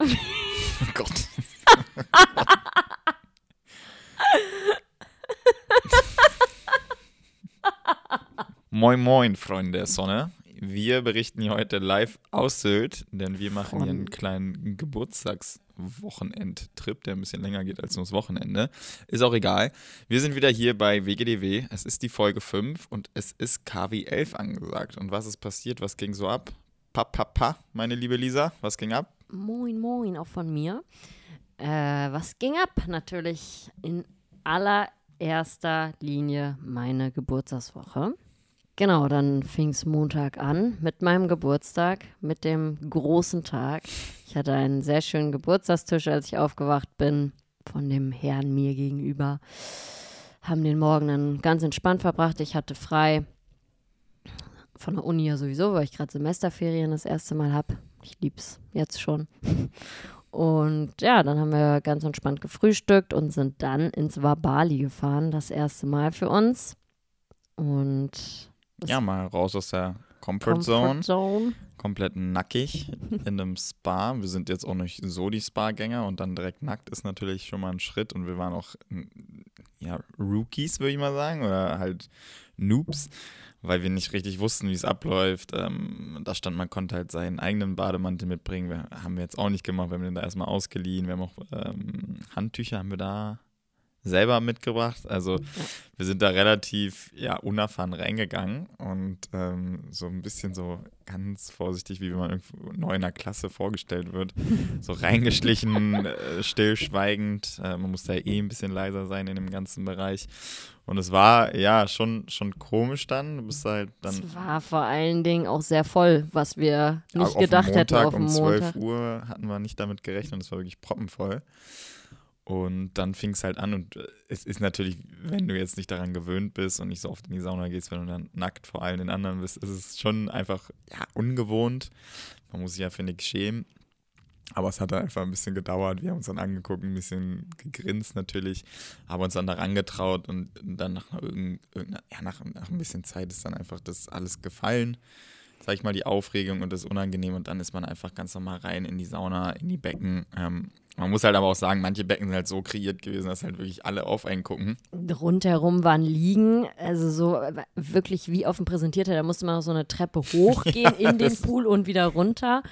Oh Gott. moin, moin, Freunde der Sonne. Wir berichten hier heute live aus Sylt, denn wir machen hier einen kleinen Geburtstagswochenendtrip, der ein bisschen länger geht als nur das Wochenende. Ist auch egal. Wir sind wieder hier bei WGDW. Es ist die Folge 5 und es ist KW 11 angesagt. Und was ist passiert? Was ging so ab? Pa, pa, pa, meine liebe Lisa, was ging ab? Moin, moin, auch von mir. Äh, was ging ab? Natürlich in allererster Linie meine Geburtstagswoche. Genau, dann fing es Montag an mit meinem Geburtstag, mit dem großen Tag. Ich hatte einen sehr schönen Geburtstagstisch, als ich aufgewacht bin, von dem Herrn mir gegenüber. Haben den Morgen dann ganz entspannt verbracht. Ich hatte frei von der Uni ja sowieso, weil ich gerade Semesterferien das erste Mal habe. Ich lieb's jetzt schon. Und ja, dann haben wir ganz entspannt gefrühstückt und sind dann ins Wabali gefahren, das erste Mal für uns. Und Ja, mal raus aus der Comfort Zone. Comfort Zone. Komplett nackig in einem Spa. Wir sind jetzt auch nicht so die Spa-Gänger und dann direkt nackt ist natürlich schon mal ein Schritt. Und wir waren auch ja, Rookies, würde ich mal sagen, oder halt Noobs, weil wir nicht richtig wussten, wie es abläuft. Ähm, da stand, man konnte halt seinen eigenen Bademantel mitbringen. Wir, haben wir jetzt auch nicht gemacht, wir haben den da erstmal ausgeliehen. Wir haben auch ähm, Handtücher, haben wir da selber mitgebracht. Also wir sind da relativ ja, unerfahren reingegangen und ähm, so ein bisschen so ganz vorsichtig, wie wenn man irgendwo neu in der Klasse vorgestellt wird, so reingeschlichen, äh, stillschweigend. Äh, man muss da eh ein bisschen leiser sein in dem ganzen Bereich. Und es war ja schon, schon komisch dann. Du bist halt dann Es war vor allen Dingen auch sehr voll, was wir nicht auf gedacht hätten Montag auf dem um 12 Montag. Uhr hatten wir nicht damit gerechnet. Es war wirklich proppenvoll. Und dann fing es halt an und äh, es ist natürlich, wenn du jetzt nicht daran gewöhnt bist und nicht so oft in die Sauna gehst, wenn du dann nackt vor allen den anderen bist, ist es schon einfach ja, ungewohnt. Man muss sich ja, finde ich, schämen. Aber es hat einfach ein bisschen gedauert. Wir haben uns dann angeguckt, ein bisschen gegrinst natürlich, haben uns dann daran getraut und dann nach, irgendeiner, ja, nach, nach ein bisschen Zeit ist dann einfach das alles gefallen. Sag ich mal, die Aufregung und das Unangenehm und dann ist man einfach ganz normal rein in die Sauna, in die Becken. Ähm, man muss halt aber auch sagen, manche Becken sind halt so kreiert gewesen, dass halt wirklich alle auf einen gucken. Rundherum waren Liegen, also so wirklich wie auf dem Präsentierter. Da musste man noch so eine Treppe hochgehen in den Pool und wieder runter.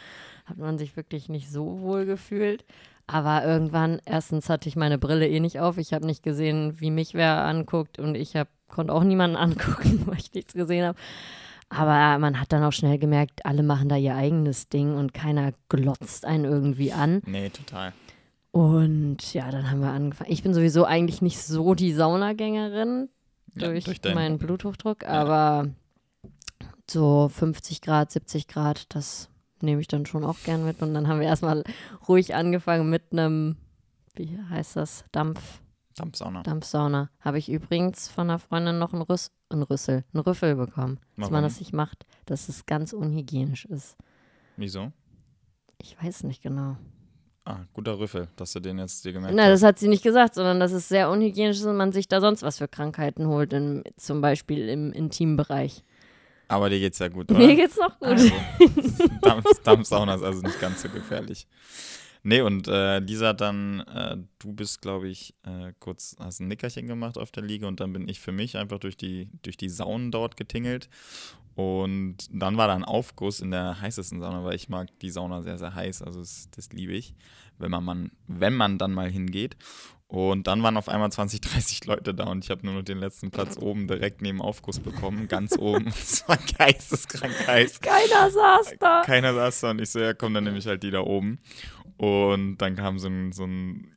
Hat man sich wirklich nicht so wohl gefühlt. Aber irgendwann, erstens hatte ich meine Brille eh nicht auf. Ich habe nicht gesehen, wie mich wer anguckt und ich hab, konnte auch niemanden angucken, weil ich nichts gesehen habe. Aber man hat dann auch schnell gemerkt, alle machen da ihr eigenes Ding und keiner glotzt einen irgendwie an. Nee, total. Und ja, dann haben wir angefangen. Ich bin sowieso eigentlich nicht so die Saunagängerin Ja, durch, durch deinen- meinen Bluthochdruck, aber so 50 Grad, 70 Grad, das nehme ich dann schon auch gern mit. Und dann haben wir erstmal ruhig angefangen mit einem, wie heißt das, Dampf, Dampfsauna. Dampfsauna. Habe ich übrigens von einer Freundin noch einen, Rüss, einen Rüssel, einen Rüffel bekommen, dass man Warum? das nicht macht, dass es ganz unhygienisch ist. Wieso? Ich weiß nicht genau. Ah, guter Rüffel, dass du den jetzt dir gemerkt Na, hast. das hat sie nicht gesagt, sondern dass es sehr unhygienisch ist und man sich da sonst was für Krankheiten holt, im, zum Beispiel im Intimbereich. Aber dir geht's ja gut, oder? Mir geht's noch gut. Also, Dampf, Dampfsauna ist also nicht ganz so gefährlich. Nee, und äh, Lisa dann, äh, du bist, glaube ich, äh, kurz, hast ein Nickerchen gemacht auf der Liege und dann bin ich für mich einfach durch die, durch die Saunen dort getingelt. Und dann war da ein Aufguss in der heißesten Sauna, weil ich mag die Sauna sehr, sehr heiß. Also das, das liebe ich, wenn man, man, wenn man dann mal hingeht. Und dann waren auf einmal 20, 30 Leute da und ich habe nur noch den letzten Platz oben direkt neben Aufguss bekommen, ganz oben. Es war geisteskrank heiß. Keiner saß da. Keiner saß da und ich so, ja komm, dann nehme ich halt die da oben. Und dann kam so ein, so ein,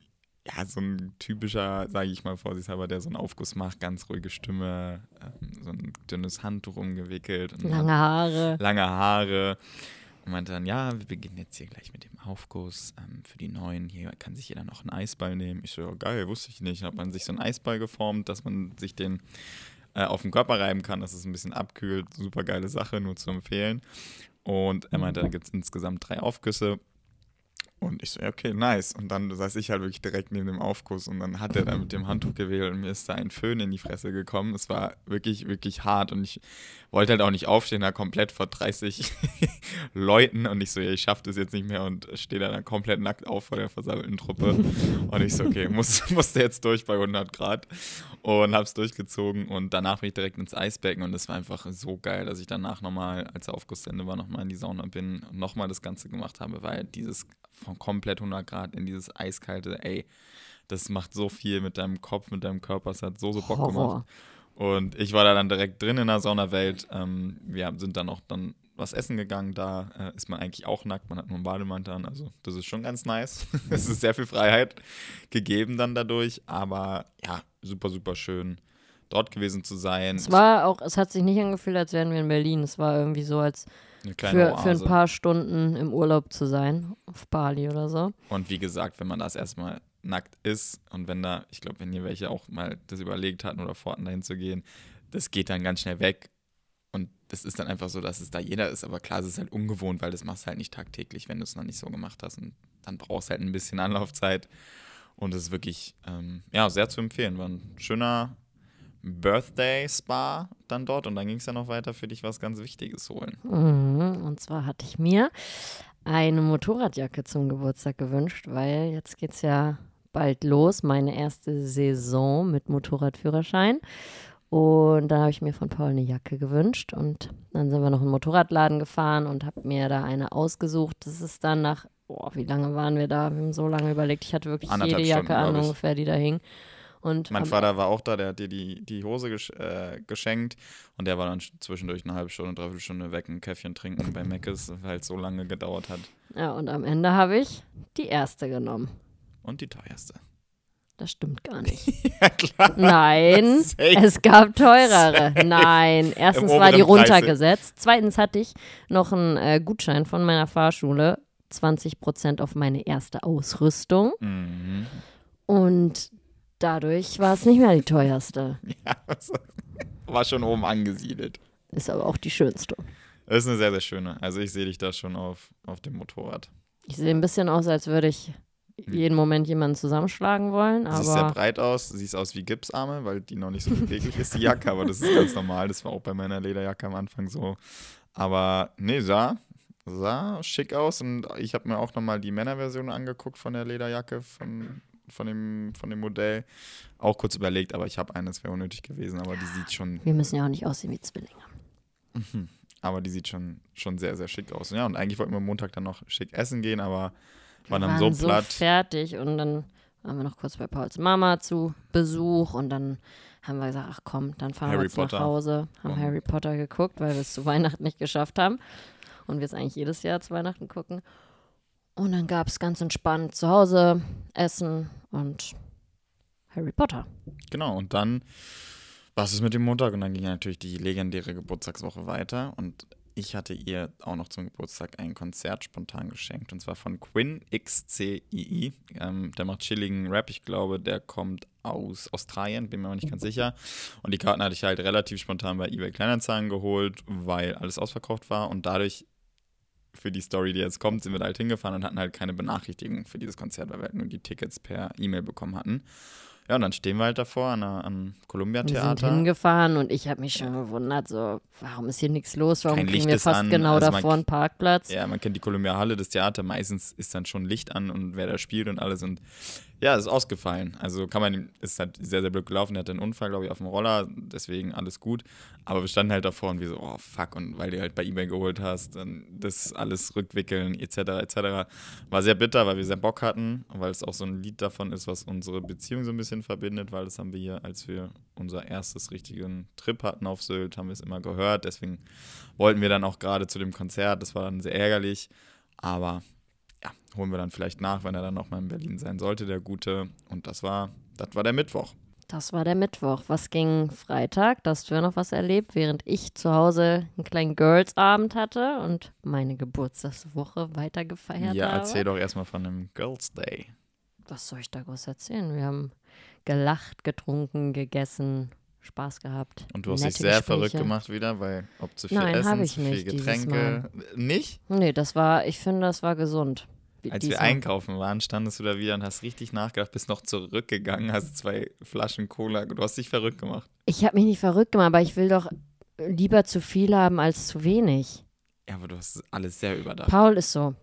ja, so ein typischer, sage ich mal vorsichtshalber, der so einen Aufguss macht, ganz ruhige Stimme, ähm, so ein dünnes Handtuch umgewickelt. und Lange Haare. lange Haare. Und meinte dann, ja, wir beginnen jetzt hier gleich mit dem Aufguss ähm, für die Neuen. Hier kann sich jeder noch einen Eisball nehmen. Ich so, ja, geil, wusste ich nicht. Hat man sich so einen Eisball geformt, dass man sich den äh, auf den Körper reiben kann, dass es ein bisschen abkühlt. Super geile Sache, nur zu empfehlen. Und er meinte, da gibt es insgesamt drei Aufgüsse. Und ich so, ja, okay, nice. Und dann saß ich halt wirklich direkt neben dem Aufguss und dann hat er da mit dem Handtuch gewählt und mir ist da ein Föhn in die Fresse gekommen. Es war wirklich, wirklich hart und ich wollte halt auch nicht aufstehen, da komplett vor 30 Leuten und ich so, ja, ich schaff das jetzt nicht mehr und stehe da dann komplett nackt auf vor der versammelten Truppe. Und ich so, okay, muss, musste jetzt durch bei 100 Grad und hab's durchgezogen und danach bin ich direkt ins Eisbecken und es war einfach so geil, dass ich danach nochmal, als der Aufgussende war, nochmal in die Sauna bin und nochmal das Ganze gemacht habe, weil dieses von komplett 100 Grad in dieses eiskalte, ey, das macht so viel mit deinem Kopf, mit deinem Körper, es hat so, so Bock Horror. gemacht. Und ich war da dann direkt drin in der Saunawelt. Ähm, wir sind dann auch dann was essen gegangen. Da äh, ist man eigentlich auch nackt, man hat nur einen Bademantel an. Also das ist schon ganz nice. es ist sehr viel Freiheit gegeben dann dadurch. Aber ja, super, super schön dort gewesen zu sein. Es war auch, es hat sich nicht angefühlt, als wären wir in Berlin. Es war irgendwie so, als Für, für ein paar Stunden im Urlaub zu sein, auf Bali oder so. Und wie gesagt, wenn man das erstmal nackt ist und wenn da, ich glaube, wenn hier welche auch mal das überlegt hatten oder vorhatten, dahin zu gehen, das geht dann ganz schnell weg. Und das ist dann einfach so, dass es da jeder ist. Aber klar, es ist halt ungewohnt, weil das machst du halt nicht tagtäglich, wenn du es noch nicht so gemacht hast. Und dann brauchst du halt ein bisschen Anlaufzeit. Und es ist wirklich, ähm, ja, sehr zu empfehlen. War ein schöner Birthday-Spa dann dort. Und dann ging es ja noch weiter für dich was ganz Wichtiges holen. Mhm. Und zwar hatte ich mir eine Motorradjacke zum Geburtstag gewünscht, weil jetzt geht's ja bald los, meine erste Saison mit Motorradführerschein. Und da habe ich mir von Paul eine Jacke gewünscht und dann sind wir noch in den Motorradladen gefahren und habe mir da eine ausgesucht. Das ist dann nach, boah, wie lange waren wir da? Wir haben so lange überlegt. Ich hatte wirklich jede Jacke Stunden, an glaub ich. ungefähr, die da hing. Und Mein Vater war auch da, der hat dir die, die Hose gesch äh, geschenkt und der war dann zwischendurch eine halbe Stunde, dreiviertel Stunde weg, ein Käffchen trinken bei Meckes, weil es so lange gedauert hat. Ja, und am Ende habe ich die erste genommen. Und die teuerste. Das stimmt gar nicht. ja, klar. Nein, Safe. es gab teurere. Nein, erstens war die oberen Preise. runtergesetzt. Zweitens hatte ich noch einen äh, Gutschein von meiner Fahrschule. 20% auf meine erste Ausrüstung. Mhm. Und dadurch war es nicht mehr die teuerste. Ja, war schon oben angesiedelt. Ist aber auch die schönste. Das ist eine sehr, sehr schöne. Also ich sehe dich da schon auf, auf dem Motorrad. Ich sehe ein bisschen aus, als würde ich jeden Moment jemanden zusammenschlagen wollen. Du siehst sehr Aber breit aus, siehst aus wie Gipsarme, weil die noch nicht so beweglich ist, die Jacke, aber das ist ganz normal. Das war auch bei meiner Lederjacke am Anfang so. Aber nee, sah, sah schick aus und ich habe mir auch nochmal die Männerversion angeguckt von der Lederjacke, von, von, dem, von dem Modell. Auch kurz überlegt, aber ich habe eine, das wäre unnötig gewesen, aber die sieht schon, wir müssen ja auch nicht aussehen wie Zwillinge. aber die sieht schon, schon sehr, sehr schick aus. Ja, und eigentlich wollten wir Montag dann noch schick essen gehen, aber Wir waren dann waren so platt. fertig und dann waren wir noch kurz bei Pauls Mama zu Besuch und dann haben wir gesagt, ach komm, dann fahren wir Harry jetzt Potter. nach Hause, haben Und- Harry Potter geguckt, weil wir es zu Weihnachten nicht geschafft haben und wir es eigentlich jedes Jahr zu Weihnachten gucken. Und dann gab es ganz entspannt zu Hause Essen und Harry Potter. Genau, und dann war es mit dem Montag und dann ging natürlich die legendäre Geburtstagswoche weiter und ich hatte ihr auch noch zum Geburtstag ein Konzert spontan geschenkt und zwar von Quinn XCII. Ähm, der macht chilligen Rap, ich glaube, der kommt aus Australien, bin mir aber nicht ganz sicher. Und die Karten hatte ich halt relativ spontan bei eBay Kleinanzeigen geholt, weil alles ausverkauft war und dadurch für die Story, die jetzt kommt, sind wir da halt hingefahren und hatten halt keine Benachrichtigung für dieses Konzert, weil wir halt nur die Tickets per E-Mail bekommen hatten. Ja, und dann stehen wir halt davor an, der- am Columbia Wir sind hingefahren und ich habe mich schon gewundert, so, warum ist hier nichts los? Warum Kein kriegen Licht wir fast an, genau also davor einen Parkplatz? Ja, man kennt die Columbia Halle, das Theater. Meistens ist dann schon Licht an und wer da spielt und alles. Und ja, ist ausgefallen. Also kann man, ist halt sehr, sehr blöd gelaufen. Er hatte einen Unfall, glaube ich, auf dem Roller. Deswegen alles gut. Aber wir standen halt davor und wir so, oh fuck. Und weil du halt bei eBay geholt hast, dann das alles rückwickeln, etc., etc. War sehr bitter, weil wir sehr Bock hatten. Weil es auch so ein Lied davon ist, was unsere Beziehung so ein bisschen verbindet. Weil das haben wir hier, als wir unser erstes richtigen Trip hatten auf Sylt, haben wir es immer gehört. Deswegen wollten wir dann auch gerade zu dem Konzert. Das war dann sehr ärgerlich. Aber ja, holen wir dann vielleicht nach, wenn er dann nochmal in Berlin sein sollte, der Gute. Und das war, das war der Mittwoch. Das war der Mittwoch. Was ging Freitag? Da hast du ja noch was erlebt, während ich zu Hause einen kleinen Girls-Abend hatte und meine Geburtstagswoche weitergefeiert Ja, habe. erzähl doch erstmal von dem Girls Day. Was soll ich da groß erzählen? Wir haben gelacht, getrunken, gegessen, Spaß gehabt. Und du hast dich sehr Gespräche. verrückt gemacht wieder, weil ob zu viel Nein, Essen, zu viel Getränke. Nicht? Nee, das war, ich finde, das war gesund. Als wir einkaufen waren, standest du da wieder und hast richtig nachgedacht, bist noch zurückgegangen, hast zwei Flaschen Cola. Du hast dich verrückt gemacht. Ich habe mich nicht verrückt gemacht, aber ich will doch lieber zu viel haben als zu wenig. Ja, aber du hast alles sehr überdacht. Paul ist so.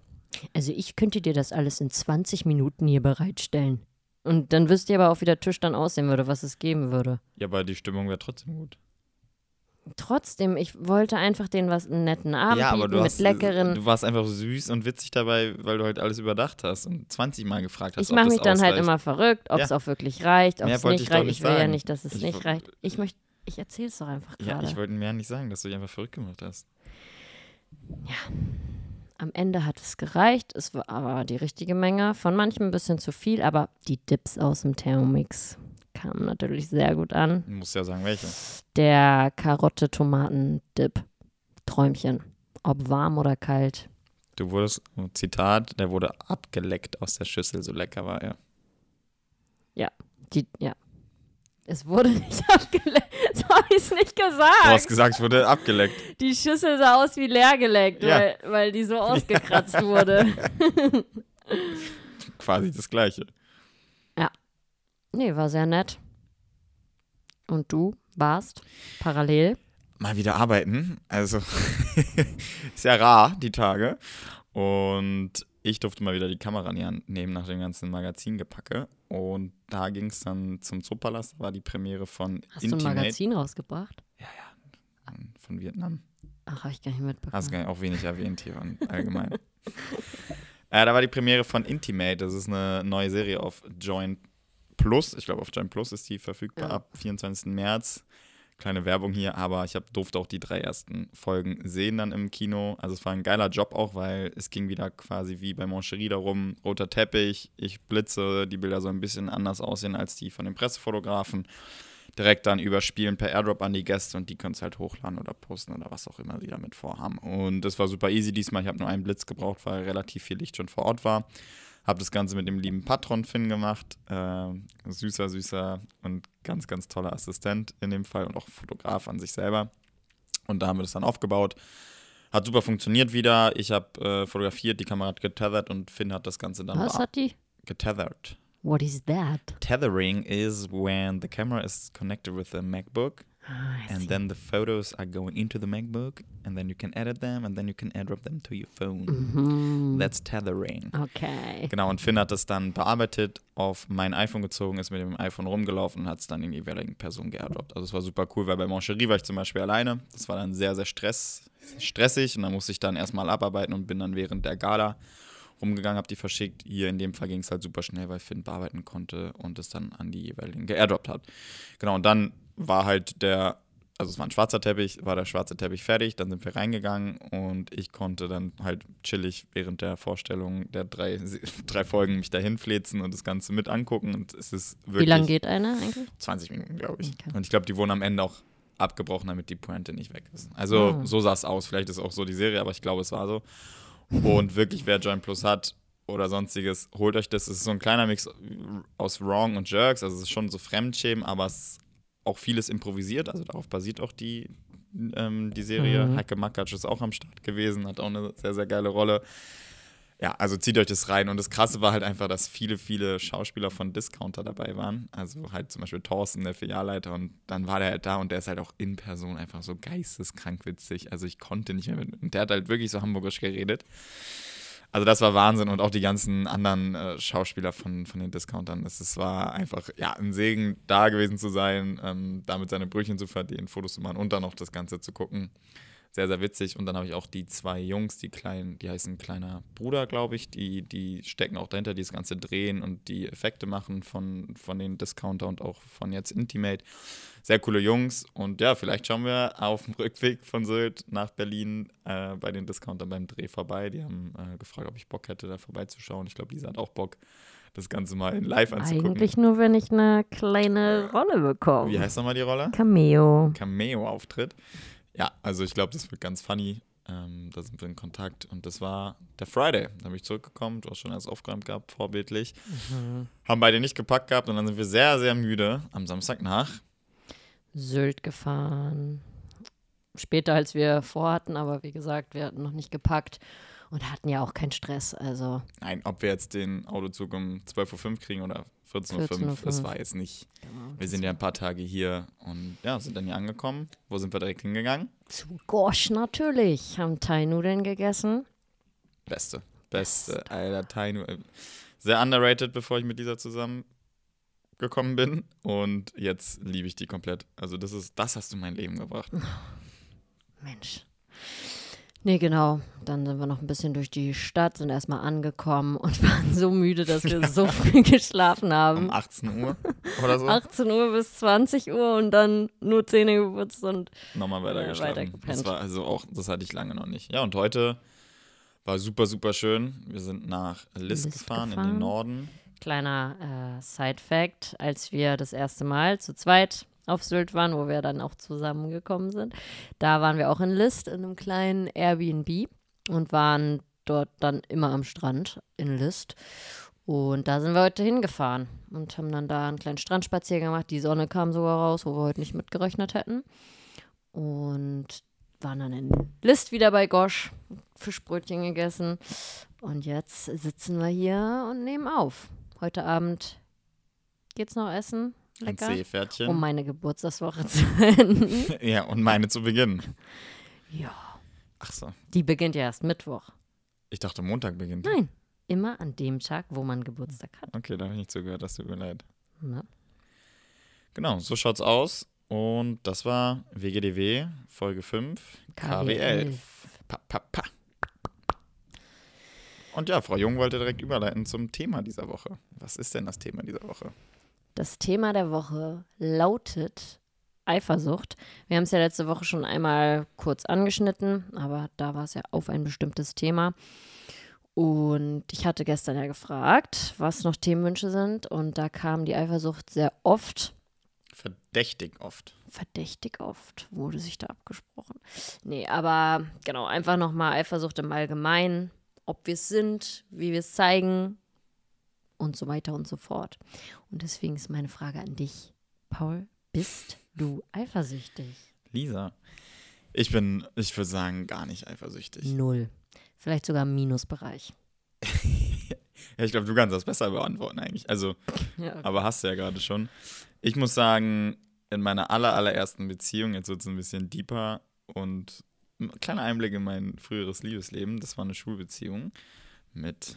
Also ich könnte dir das alles in 20 Minuten hier bereitstellen. Und dann wüsst ihr aber auch, wie der Tisch dann aussehen würde, was es geben würde. Ja, aber die Stimmung wäre trotzdem gut. Trotzdem, ich wollte einfach denen was einen netten Abend ja, aber bieten du, hast, mit leckeren. du warst einfach süß und witzig dabei, weil du halt alles überdacht hast und 20 Mal gefragt hast, ich mache mich dann halt immer verrückt, ob Ja. es auch wirklich reicht, ob es nicht reicht. Ich will ja sagen. nicht, dass es Ich nicht reicht. Ich möchte, ich erzähl's doch einfach Ja, gerade. ich wollte mir nicht sagen, dass du dich einfach verrückt gemacht hast. Am Ende hat es gereicht. Es war aber die richtige Menge. Von manchem ein bisschen zu viel, aber die Dips aus dem Thermomix kamen natürlich sehr gut an. Du musst ja sagen, welche. Der Karotte-Tomaten-Dip. Träumchen. Ob warm oder kalt. Du wurdest, Zitat, der wurde abgeleckt aus der Schüssel, so lecker war er. Die, ja. Es wurde nicht abgeleckt. So habe ich es nicht Du hast gesagt. gesagt, es wurde abgeleckt. Die Schüssel sah aus wie leer geleckt, Ja. weil, weil die so ausgekratzt wurde. Quasi das Gleiche. Nee, war sehr nett. Und du warst parallel. Mal wieder arbeiten. Also, ist ja rar, die Tage. Und ich durfte mal wieder die Kamera in die Hand nehmen nach dem ganzen Magazingepacke. Und da ging es dann zum Zoopalast. Da war die Premiere von Hast du ein Intimate Magazin rausgebracht? von Vietnam. Ach, habe ich gar nicht mitbekommen. Hast du auch wenig erwähnt hier allgemein. äh, da war die Premiere von Intimate. Das ist eine neue Serie auf Join Plus. Ich glaube, auf Join Plus ist die verfügbar Ja. ab 24. März. Kleine Werbung hier, aber ich hab, durfte auch die drei ersten Folgen sehen dann im Kino. Also es war ein geiler Job auch, weil es ging wieder quasi wie bei Moncherie darum, roter Teppich, ich blitze, die Bilder so ein bisschen anders aussehen als die von den Pressefotografen. Direkt dann überspielen per Airdrop an die Gäste und die können es halt hochladen oder posten oder was auch immer sie damit vorhaben. Und das war super easy diesmal. Ich habe nur einen Blitz gebraucht, weil relativ viel Licht schon vor Ort war. Habe das Ganze mit dem lieben Patron Finn gemacht. Äh, süßer, süßer und ganz, ganz toller Assistent in dem Fall und auch Fotograf an sich selber. Und da haben wir das dann aufgebaut. Hat super funktioniert wieder. Ich habe äh, fotografiert, die Kamera hat getethert und Finn hat das Ganze dann Was hat die? getethert. What is that? Tethering is when the camera is connected with the MacBook Ah, I see. and then the photos are going into the MacBook and then you can edit them and then you can airdrop them to your phone. Mhm. That's tethering. Okay. Genau, und Finn hat das dann bearbeitet, auf mein iPhone gezogen, ist mit dem iPhone rumgelaufen und hat es dann in die jeweiligen Personen geairdroppt. Also es war super cool, weil bei Moncherie war ich zum Beispiel alleine. Das war dann sehr, sehr stress, stressig und dann musste ich dann erstmal abarbeiten und bin dann während der Gala rumgegangen, habe die verschickt. Hier in dem Fall ging es halt super schnell, weil Finn bearbeiten konnte und es dann an die jeweiligen geairdroppt hat. Genau, und dann war halt der, also es war ein schwarzer Teppich, war der schwarze Teppich fertig, dann sind wir reingegangen und ich konnte dann halt chillig während der Vorstellung der drei, drei Folgen mich dahin flezen und das Ganze mit angucken und es ist wirklich Wie lange geht eine eigentlich? 20 Minuten, glaube ich. Okay. Und ich glaube, die wurden am Ende auch abgebrochen, damit die Pointe nicht weg ist. Also Ah. so sah es aus. Vielleicht ist auch so die Serie, aber ich glaube, es war so. Und wirklich, wer Join Plus hat oder sonstiges, holt euch das. Es ist so ein kleiner Mix aus Wrong und Jerks. Also es ist schon so Fremdschämen, aber es ist auch vieles improvisiert. Also darauf basiert auch die, ähm, die Serie. Mhm. Heike Makatsch ist auch am Start gewesen, hat auch eine sehr, sehr geile Rolle. Ja, also zieht euch das rein. Und das Krasse war halt einfach, dass viele, viele Schauspieler von Discounter dabei waren. Also halt zum Beispiel Thorsten, der Filialleiter. Und dann war der halt da und der ist halt auch in Person einfach so geisteskrank witzig. Also ich konnte nicht mehr mit. Und der hat halt wirklich so hamburgisch geredet. Also das war Wahnsinn und auch die ganzen anderen äh, Schauspieler von, von den Discountern. Es, war einfach ja, ein Segen, da gewesen zu sein, ähm, damit seine Brötchen zu verdienen, Fotos zu machen und dann noch das Ganze zu gucken. Sehr, sehr witzig. Und dann habe ich auch die zwei Jungs, die kleinen, die heißen kleiner Bruder, glaube ich, die, die stecken auch dahinter, die das Ganze drehen und die Effekte machen von, von den Discounter und auch von jetzt Intimate. Sehr coole Jungs. Und ja, vielleicht schauen wir auf dem Rückweg von Sylt nach Berlin äh, bei den Discountern beim Dreh vorbei. Die haben äh, gefragt, ob ich Bock hätte, da vorbeizuschauen. Ich glaube, Lisa hat auch Bock. das Ganze mal in live anzugucken. Eigentlich nur, wenn ich eine kleine Rolle bekomme. Wie heißt nochmal die Rolle? Cameo. Cameo-Auftritt. Ja, also ich glaube, das wird ganz funny. Ähm, da sind wir in Kontakt und das war der Friday. Da bin ich zurückgekommen, du hast schon alles aufgeräumt gehabt, vorbildlich. Mhm. Haben beide nicht gepackt gehabt und dann sind wir sehr, sehr müde am Samstag nach. Sylt gefahren. Später, als wir vorhatten, aber wie gesagt, wir hatten noch nicht gepackt und hatten ja auch keinen Stress. Also Nein, ob wir jetzt den Autozug um 12.05 Uhr kriegen oder 14.05 Uhr, 14.05 das war jetzt nicht. genau, Wir sind ja ein paar Tage hier und ja, sind dann hier angekommen. Wo sind wir direkt hingegangen? zu Gosch natürlich. Haben Thai-Nudeln gegessen. Beste. Beste, Alter, Tainu. Sehr underrated, bevor ich mit Lisa zusammen gekommen bin. Und jetzt liebe ich die komplett. Also das ist, das hast du in mein Leben gebracht. Mensch. Nee, genau. Dann sind wir noch ein bisschen durch die Stadt, sind erstmal angekommen und waren so müde, dass wir so früh geschlafen Um haben. 18 Uhr oder so. 18 Uhr bis 20 Uhr und dann nur Zähne geputzt und Nochmal weiter Ja, geschlafen. Das war also auch, das hatte ich lange noch nicht. Ja, und heute war super, super schön. Wir sind nach List, List gefahren, in gefahren. den Norden. kleiner äh, Side-Fact, als wir das erste Mal zu zweit auf Sylt waren, wo wir dann auch zusammengekommen sind, da waren wir auch in List in einem kleinen Airbnb und waren dort dann immer am Strand in List. Und da sind wir heute hingefahren und haben dann da einen kleinen Strandspaziergang gemacht. Die Sonne kam sogar raus, wo wir heute nicht mitgerechnet hätten. Und waren dann in List wieder bei Gosch, Fischbrötchen gegessen. Und jetzt sitzen wir hier und nehmen auf. Heute Abend geht's noch essen. Ein Lecker. Seepferdchen. Um meine Geburtstagswoche zu enden. ja, und meine zu Beginn. ja. Ach so. Die beginnt ja erst Mittwoch. Ich dachte, Montag beginnt. Nein. Immer an dem Tag, wo man Geburtstag hat. Okay, da habe ich nicht zugehört, das tut mir leid. Ne? Genau, so schaut's aus. Und das war WGDW, Folge 5, KW11. Pa, pa, pa. Und ja, Frau Jung wollte direkt überleiten zum Thema dieser Woche. Was ist denn das Thema dieser Woche? Das Thema der Woche lautet Eifersucht. Wir haben es ja letzte Woche schon einmal kurz angeschnitten, aber da war es ja auf ein bestimmtes Thema. Und ich hatte gestern ja gefragt, was noch Themenwünsche sind. Und da kam die Eifersucht sehr oft Verdächtig oft. verdächtig oft wurde sich da abgesprochen. Nee, aber genau, einfach nochmal Eifersucht im Allgemeinen, ob wir es sind, wie wir es zeigen und so weiter und so fort. Und deswegen ist meine Frage an dich, Paul, bist du eifersüchtig? Lisa, ich bin, ich würde sagen, gar nicht eifersüchtig. Null. Vielleicht sogar im Minusbereich. Ja, ich glaube, du kannst das besser beantworten eigentlich. Also, Ja, okay. aber hast du ja gerade schon. Ich muss sagen, in meiner aller, allerersten Beziehung, jetzt wird es ein bisschen deeper und ein kleiner Einblick in mein früheres Liebesleben. Das war eine Schulbeziehung mit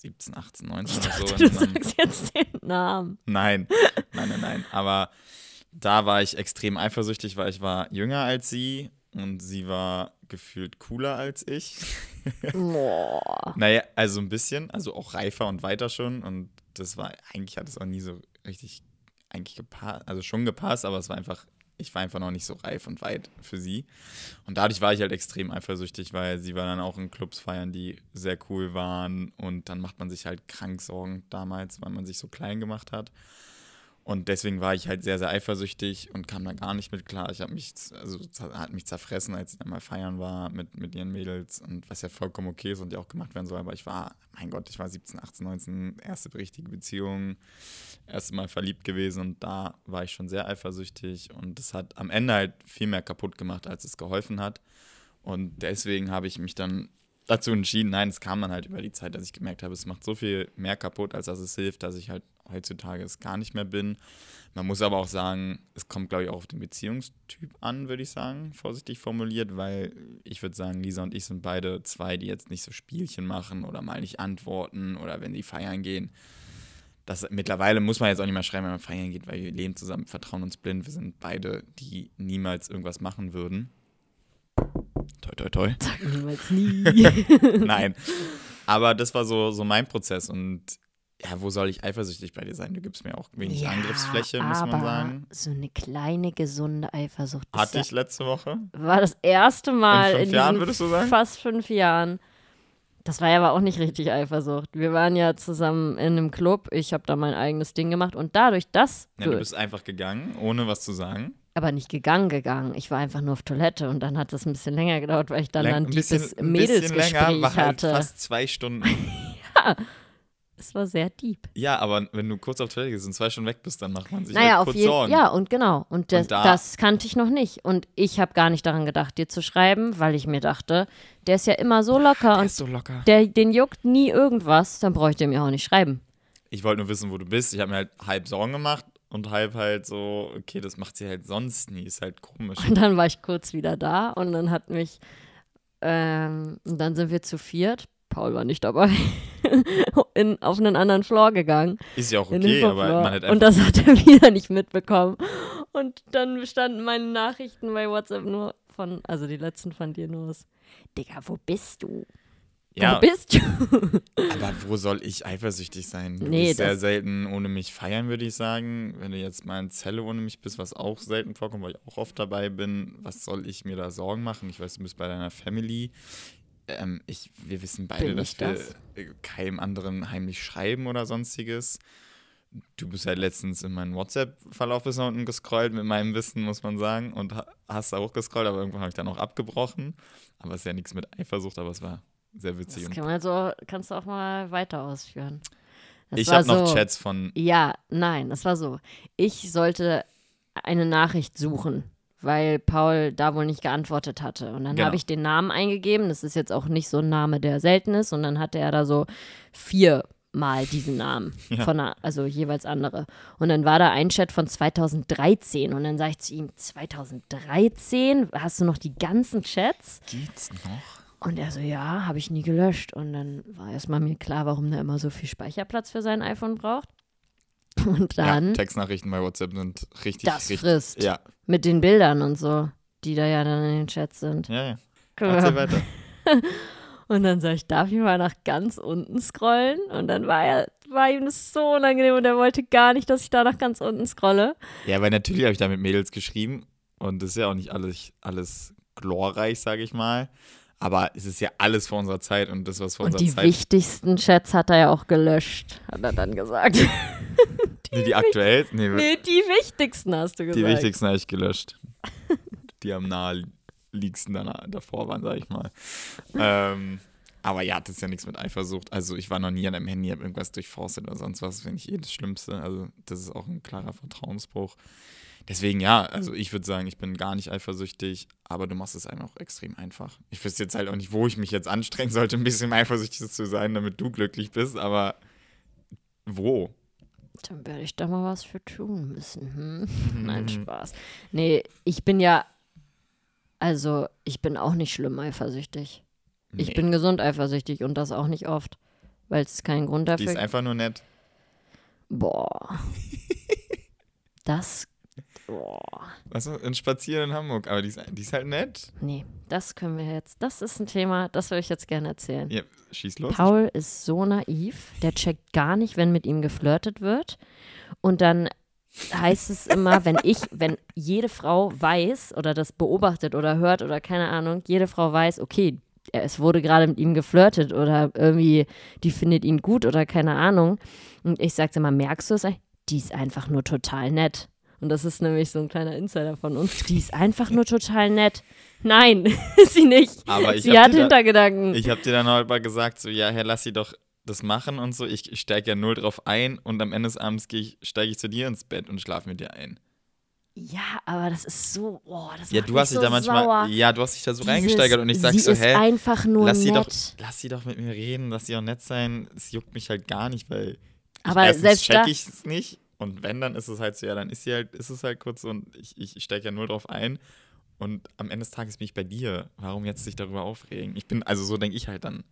17, 18, 19 oder so. du sagst jetzt den Namen. Nein, nein, nein, nein. Aber da war ich extrem eifersüchtig, weil ich war jünger als sie und sie war gefühlt cooler als ich. Boah. Naja, also ein bisschen, also auch reifer und weiter schon. Und das war, eigentlich hat es auch nie so richtig eigentlich gepasst, also schon gepasst, aber es war einfach, ich war einfach noch nicht so reif und weit für sie. Und dadurch war ich halt extrem eifersüchtig, weil sie war dann auch in Clubs feiern, die sehr cool waren. Und dann macht man sich halt krank Sorgen damals, weil man sich so klein gemacht hat. Und deswegen war ich halt sehr, sehr eifersüchtig und kam da gar nicht mit klar. Ich habe mich, also hat mich zerfressen, als ich dann mal feiern war mit, mit ihren Mädels und was ja vollkommen okay ist und ja auch gemacht werden soll. Aber ich war, mein Gott, ich war 17, 18, 19, erste richtige Beziehung, erste Mal verliebt gewesen und da war ich schon sehr eifersüchtig und das hat am Ende halt viel mehr kaputt gemacht, als es geholfen hat. Und deswegen habe ich mich dann dazu entschieden, nein, es kam dann halt über die Zeit, dass ich gemerkt habe, es macht so viel mehr kaputt, als dass es hilft, dass ich halt heutzutage es gar nicht mehr bin. Man muss aber auch sagen, es kommt, glaube ich, auch auf den Beziehungstyp an, würde ich sagen, vorsichtig formuliert, weil ich würde sagen, Lisa und ich sind beide zwei, die jetzt nicht so Spielchen machen oder mal nicht antworten oder wenn sie feiern gehen. Das, mittlerweile muss man jetzt auch nicht mehr schreiben, wenn man feiern geht, weil wir leben zusammen, vertrauen uns blind. Wir sind beide, die niemals irgendwas machen würden. Toi, toi, toi. Sag niemals nie. Nein. Aber das war so, so mein Prozess und ja, wo soll ich eifersüchtig bei dir sein? Du gibst mir auch wenig Ja, Angriffsfläche, muss man sagen. So eine kleine, gesunde Eifersucht. Hatte ich letzte Woche. war das erste Mal In in, fünf Jahren, diesen würdest du sagen? fast fünf Jahren, Das war ja aber auch nicht richtig Eifersucht. Wir waren ja zusammen in einem Club. Ich habe da mein eigenes Ding gemacht und dadurch, dass Ja, du bist einfach gegangen, ohne was zu sagen. Aber nicht gegangen gegangen. Ich war einfach nur auf Toilette und dann hat das ein bisschen länger gedauert, weil ich dann Läng- ein dieses ein bisschen Mädelsgespräch länger, war halt hatte. fast zwei Stunden. Es war sehr deep. ja, aber wenn du kurz auf Toilette gehst und zwei Stunden weg bist, dann macht man sich Naja, halt auf kurz jeden Sorgen. Ja, und genau. Und das, da- das kannte ich noch nicht. Und ich habe gar nicht daran gedacht, dir zu schreiben, weil ich mir dachte, der ist ja immer so locker Der und ist so locker. der, den juckt nie irgendwas, dann brauche ich dem ja auch nicht schreiben. Ich wollte nur wissen, wo du bist. Ich habe mir halt halb Sorgen gemacht und halb halt so, okay, das macht sie halt sonst nie. Ist halt komisch. Und dann war ich kurz wieder da und dann hat mich, ähm, und dann sind wir zu viert, Paul war nicht dabei, in, auf einen anderen Floor gegangen. Ist ja auch okay, aber man hat Und einfach. das hat er wieder nicht mitbekommen. Und dann standen meine Nachrichten bei WhatsApp nur von, also die letzten von dir nur aus, Digga, wo bist du? Ja, Wo bist du? aber wo soll ich eifersüchtig sein? Du Nee, bist sehr selten ohne mich feiern, würde ich sagen. Wenn du jetzt mal in Zelle ohne mich bist, was auch selten vorkommt, weil ich auch oft dabei bin, was soll ich mir da Sorgen machen? Ich weiß, du bist bei deiner Family. Ähm, ich, wir wissen beide, Bin dass wir das? keinem anderen heimlich schreiben oder sonstiges. Du bist halt letztens in meinen WhatsApp-Verlauf bis nach unten gescrollt, mit meinem Wissen, muss man sagen, und ha- hast da hochgescrollt, aber irgendwann habe ich dann auch abgebrochen. Aber es ist ja nichts mit Eifersucht, aber es war sehr witzig. Das kann man so, kannst du auch mal weiter ausführen. Das ich habe noch so, Chats von. Ja, nein, das war so. Ich sollte eine Nachricht suchen, weil Paul da wohl nicht geantwortet hatte. Und dann Genau. habe ich den Namen eingegeben. Das ist jetzt auch nicht so ein Name, der selten ist. Und dann hatte er da so viermal diesen Namen. Ja. Von einer, also jeweils andere. Und dann war da ein Chat von 2013. Und dann sage ich zu ihm, 2013? Hast du noch die ganzen Chats? Geht's noch? Und er so, ja, habe ich nie gelöscht. Und dann war erstmal mir klar, warum der immer so viel Speicherplatz für sein iPhone braucht. Und dann ja, Textnachrichten bei WhatsApp sind richtig, das richtig. frisst. Ja, Mit den Bildern und so, die da ja dann in den Chats sind. ja, ja. Erzähl weiter. Und dann sag ich, darf ich mal nach ganz unten scrollen? Und dann war er, war ihm das so unangenehm und er wollte gar nicht, dass ich da nach ganz unten scrolle. Ja, weil natürlich habe ich da mit Mädels geschrieben und das ist ja auch nicht alles, alles glorreich, sage ich mal. Aber es ist ja alles vor unserer Zeit und das, was vor Und unserer die Zeit. wichtigsten Chats hat er ja auch gelöscht, hat er dann gesagt. nee, die aktuell? Nee, nee, die wichtigsten hast du gesagt. die wichtigsten habe ich gelöscht. die am naheliegendsten danach, davor waren, sage ich mal. ähm, aber ja, das ist ja nichts mit Eifersucht. Also ich war noch nie an einem Handy, habe irgendwas durchforstet oder sonst was. Finde ich eh das Schlimmste. Also das ist auch ein klarer Vertrauensbruch. Deswegen ja, also ich würde sagen, ich bin gar nicht eifersüchtig, aber du machst es einem auch extrem einfach. Ich wüsste jetzt halt auch nicht, wo ich mich jetzt anstrengen sollte, ein bisschen eifersüchtig zu sein, damit du glücklich bist, aber wo? Dann werde ich da mal was für tun müssen. Hm? Nein, Spaß. Nee, ich bin ja, also ich bin auch nicht schlimm eifersüchtig. Ich Nee, bin gesund eifersüchtig und das auch nicht oft, weil es keinen Grund Die dafür ist gibt. einfach nur nett. Boah. Das, boah. Also ein Spazieren in Hamburg, aber die ist, die ist halt nett. Nee, das können wir jetzt, das ist ein Thema, das würde ich jetzt gerne erzählen. Ja, schieß los. Paul ist so naiv, der checkt gar nicht, wenn mit ihm geflirtet wird. Und dann heißt es immer, wenn ich, wenn jede Frau weiß oder das beobachtet oder hört oder keine Ahnung, jede Frau weiß, okay, es wurde gerade mit ihm geflirtet oder irgendwie, die findet ihn gut oder keine Ahnung. Und ich sagte immer, merkst du es? Die ist einfach nur total nett. Und das ist nämlich so ein kleiner Insider von uns. Die ist einfach nur total nett. Nein, ist sie nicht. Aber ich sie hat dir da- Hintergedanken. Ich habe dir dann heute mal gesagt, so, ja, Herr, lass sie doch das machen und so. Ich, ich steige ja null drauf ein und am Ende des Abends ich, steige ich zu dir ins Bett und schlafe mit dir ein. Ja, aber das ist so, oh, das Ja, du hast dich so da manchmal, sauer. ja, du hast dich da so Dieses, reingesteigert und ich sag sie so, ist hä, einfach nur lass sie, nett. doch, lass sie doch mit mir reden, lass sie auch nett sein. Es juckt mich halt gar nicht, weil Aber ich, erstens selbst check ich es nicht und wenn, dann ist es halt so, ja, dann ist sie halt, ist es halt kurz so und ich, ich, steige ja null drauf ein und am Ende des Tages bin ich bei dir. Warum jetzt sich darüber aufregen? Ich bin, also so denke ich halt dann.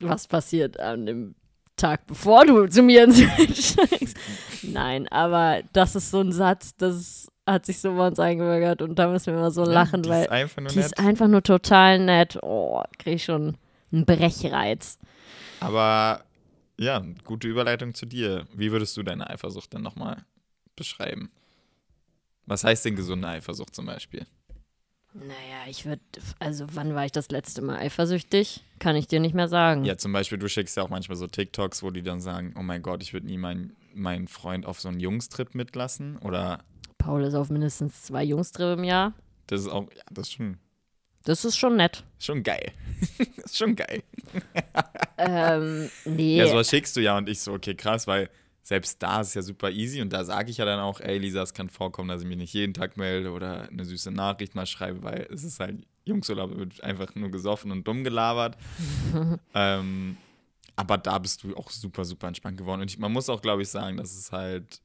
Was passiert an dem Tag, bevor du zu mir ins steigst? Nein, aber das ist so ein Satz, das hat sich so bei uns eingebürgert und da müssen wir immer so lachen, die weil ist einfach nur die nett. ist einfach nur total nett. Oh, krieg ich schon einen Brechreiz. Aber ja, gute Überleitung zu dir. Wie würdest du deine Eifersucht denn nochmal beschreiben? Was heißt denn gesunde Eifersucht zum Beispiel? Naja, ich würde, also wann war ich das letzte Mal eifersüchtig? Kann ich dir nicht mehr sagen. Ja, zum Beispiel, du schickst ja auch manchmal so TikToks, wo die dann sagen, oh mein Gott, ich würde nie meinen meinen Freund auf so einen Jungstrip mitlassen. Oder Paul ist auf mindestens zwei Jungstrip im Jahr. das ist auch, ja, das ist schon, Das ist schon nett. schon geil. ist schon geil. ähm, nee. Ja, sowas schickst du ja und ich so, okay, krass, weil selbst da ist es ja super easy und da sage ich ja dann auch, ey Lisa, es kann vorkommen, dass ich mich nicht jeden Tag melde oder eine süße Nachricht mal schreibe, weil es ist halt Jungsurlaub, wird einfach nur gesoffen und dumm gelabert. ähm, aber da bist du auch super, super entspannt geworden. Und ich, man muss auch, glaube ich, sagen, dass es halt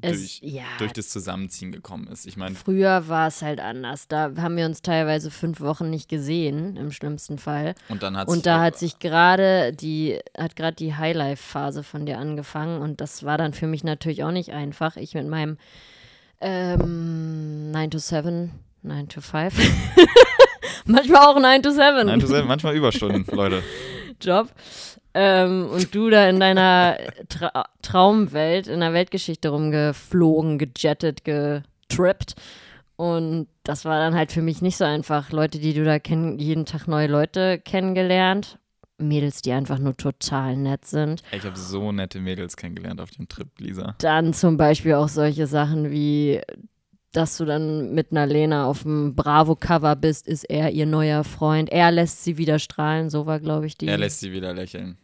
Es- durch, ja. durch das Zusammenziehen gekommen ist. Ich meine, Früher war es halt anders. Da haben wir uns teilweise fünf Wochen nicht gesehen, im schlimmsten Fall. und dann hat Und da hat sich gerade die, hat gerade die Highlife-Phase von dir angefangen und das war dann für mich natürlich auch nicht einfach. Ich mit meinem ähm, 9 to 7, 9 to 5, manchmal auch 9 to 7 Nein, du selbst, manchmal Überstunden, Leute. Job. Ähm, und du da in deiner Tra Traumwelt, in der Weltgeschichte rumgeflogen, gejettet, getrippt. Und das war dann halt für mich nicht so einfach. Leute, die du da kennen, jeden Tag neue Leute kennengelernt. Mädels, die einfach nur total nett sind. Ich habe so nette Mädels kennengelernt auf dem Trip, Lisa. Dann zum Beispiel auch solche Sachen wie, dass du dann mit einer Lena auf dem Bravo-Cover bist, ist er ihr neuer Freund. Er lässt sie wieder strahlen. So war, glaube ich, die Er lässt sie wieder lächeln.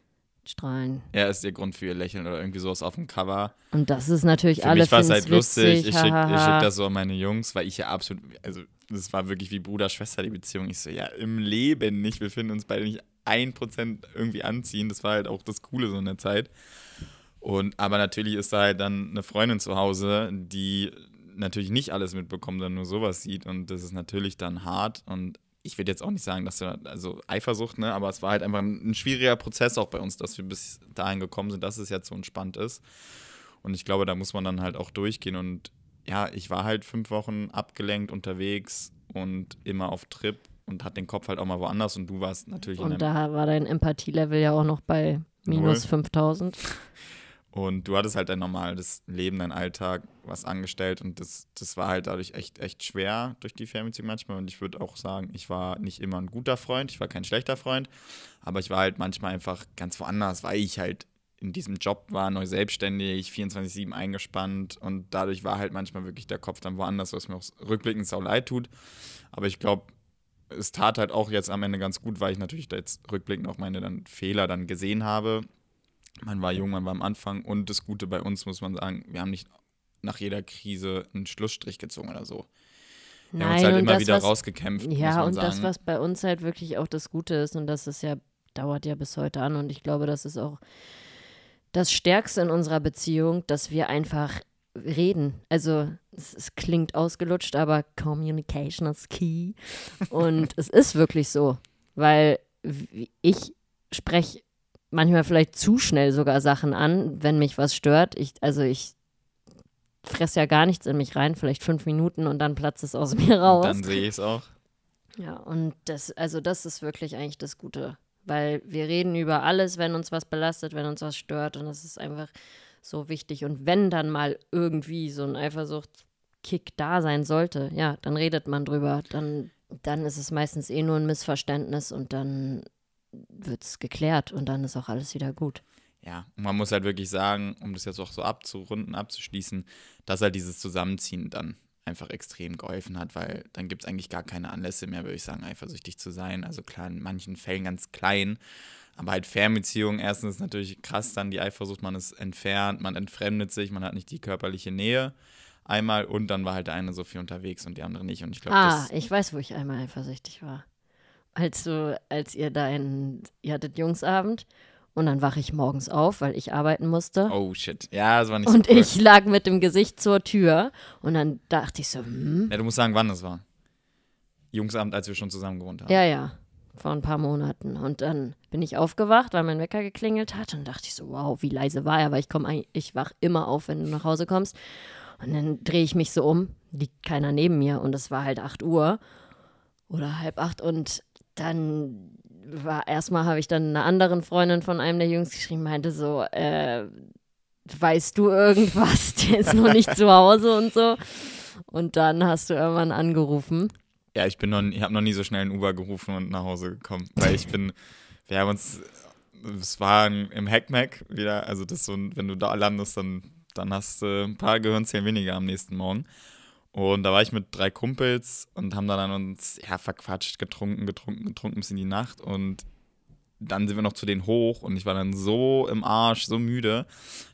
Strahlen. Er ist ihr Grund für ihr Lächeln oder irgendwie sowas auf dem Cover. Und das ist natürlich Für alle mich war es halt lustig. witzig, Ich schicke schick das so an meine Jungs, weil ich ja absolut, also das war wirklich wie Bruder-Schwester die Beziehung. Ich so, ja, im Leben nicht. Wir finden uns beide nicht ein Prozent irgendwie anziehen. Das war halt auch das Coole so in der Zeit. Und aber natürlich ist da halt dann eine Freundin zu Hause, die natürlich nicht alles mitbekommt, sondern nur sowas sieht. Und das ist natürlich dann hart. Und ich will jetzt auch nicht sagen, dass du, also Eifersucht, ne, aber es war halt einfach ein, ein schwieriger Prozess auch bei uns, dass wir bis dahin gekommen sind, dass es jetzt so entspannt ist. Und ich glaube, da muss man dann halt auch durchgehen. Und ja, ich war halt fünf Wochen abgelenkt unterwegs und immer auf Trip und hatte den Kopf halt auch mal woanders. Und du warst natürlich Und da war dein Empathie-Level ja auch noch bei minus Null. 5000. Und du hattest halt dein normales Leben, dein Alltag, was angestellt und das, das war halt dadurch echt, echt schwer durch die Fernbeziehung manchmal. Und ich würde auch sagen, ich war nicht immer ein guter Freund, ich war kein schlechter Freund, aber ich war halt manchmal einfach ganz woanders, weil ich halt in diesem Job war, neu selbstständig, 24-7 eingespannt und dadurch war halt manchmal wirklich der Kopf dann woanders, was mir auch rückblickend sau leid tut. Aber ich glaube, es tat halt auch jetzt am Ende ganz gut, weil ich natürlich da jetzt rückblickend auch meine dann Fehler dann gesehen habe. Man war jung, man war am Anfang und das Gute bei uns muss man sagen, wir haben nicht nach jeder Krise einen Schlussstrich gezogen oder so. Wir haben uns halt immer das, wieder was, rausgekämpft, Ja, und sagen. das, was bei uns halt wirklich auch das Gute ist, und das ist ja, dauert ja bis heute an, und ich glaube, das ist auch das Stärkste in unserer Beziehung, dass wir einfach reden. Also, es, es klingt ausgelutscht, aber Communication is key. Und es ist wirklich so, weil ich spreche manchmal vielleicht zu schnell sogar Sachen an, wenn mich was stört. Ich, also ich fresse ja gar nichts in mich rein, vielleicht fünf Minuten und dann platzt es aus mir raus. Dann sehe ich es auch. Ja, und das, also das ist wirklich eigentlich das Gute. Weil wir reden über alles, wenn uns was belastet, wenn uns was stört. Und das ist einfach so wichtig. Und wenn dann mal irgendwie so ein Eifersucht-Kick da sein sollte, ja, dann redet man drüber. Dann, dann ist es meistens eh nur ein Missverständnis und dann wird es geklärt und dann ist auch alles wieder gut. Ja, und man muss halt wirklich sagen, um das jetzt auch so abzurunden, abzuschließen, dass halt dieses Zusammenziehen dann einfach extrem geholfen hat, weil dann gibt es eigentlich gar keine Anlässe mehr, würde ich sagen, eifersüchtig zu sein. Also klar, in manchen Fällen ganz klein, aber halt Fernbeziehungen, erstens ist natürlich krass dann die Eifersucht, man ist entfernt, man entfremdet sich, man hat nicht die körperliche Nähe einmal und dann war halt der eine so viel unterwegs und die andere nicht und ich glaube, Ah, ich weiß, wo ich einmal eifersüchtig war. Als du, als ihr da in, ihr hattet Jungsabend und dann wache ich morgens auf, weil ich arbeiten musste. Oh shit. Ja, das war nicht und so cool. ich lag mit dem Gesicht zur Tür und dann dachte ich so, hm, Ja, du musst sagen, wann das war. Jungsabend, als wir schon zusammen gewohnt haben. ja, ja, vor ein paar Monaten. Und dann bin ich aufgewacht, weil mein Wecker geklingelt hat und dachte ich so, wow, wie leise war er, weil ich komme, ich wach immer auf, wenn du nach Hause kommst. Und dann drehe ich mich so um, liegt keiner neben mir und es war halt 8 Uhr oder halb acht und dann war erstmal habe ich dann einer anderen Freundin von einem der Jungs geschrieben, meinte so, äh, weißt du irgendwas? Der ist noch nicht zu Hause und so. Und dann hast du irgendwann angerufen. Ja, ich bin noch, ich habe noch nie so schnell ein Uber gerufen und nach Hause gekommen, weil ich bin, wir haben uns, es war im Hackmack wieder, also das so, wenn du da landest, dann, dann hast du ein paar Gehirnzellen weniger am nächsten Morgen. Und da war ich mit drei Kumpels und haben dann uns ja verquatscht, getrunken, getrunken, getrunken bis in die Nacht und dann sind wir noch zu denen hoch und ich war dann so im Arsch, so müde,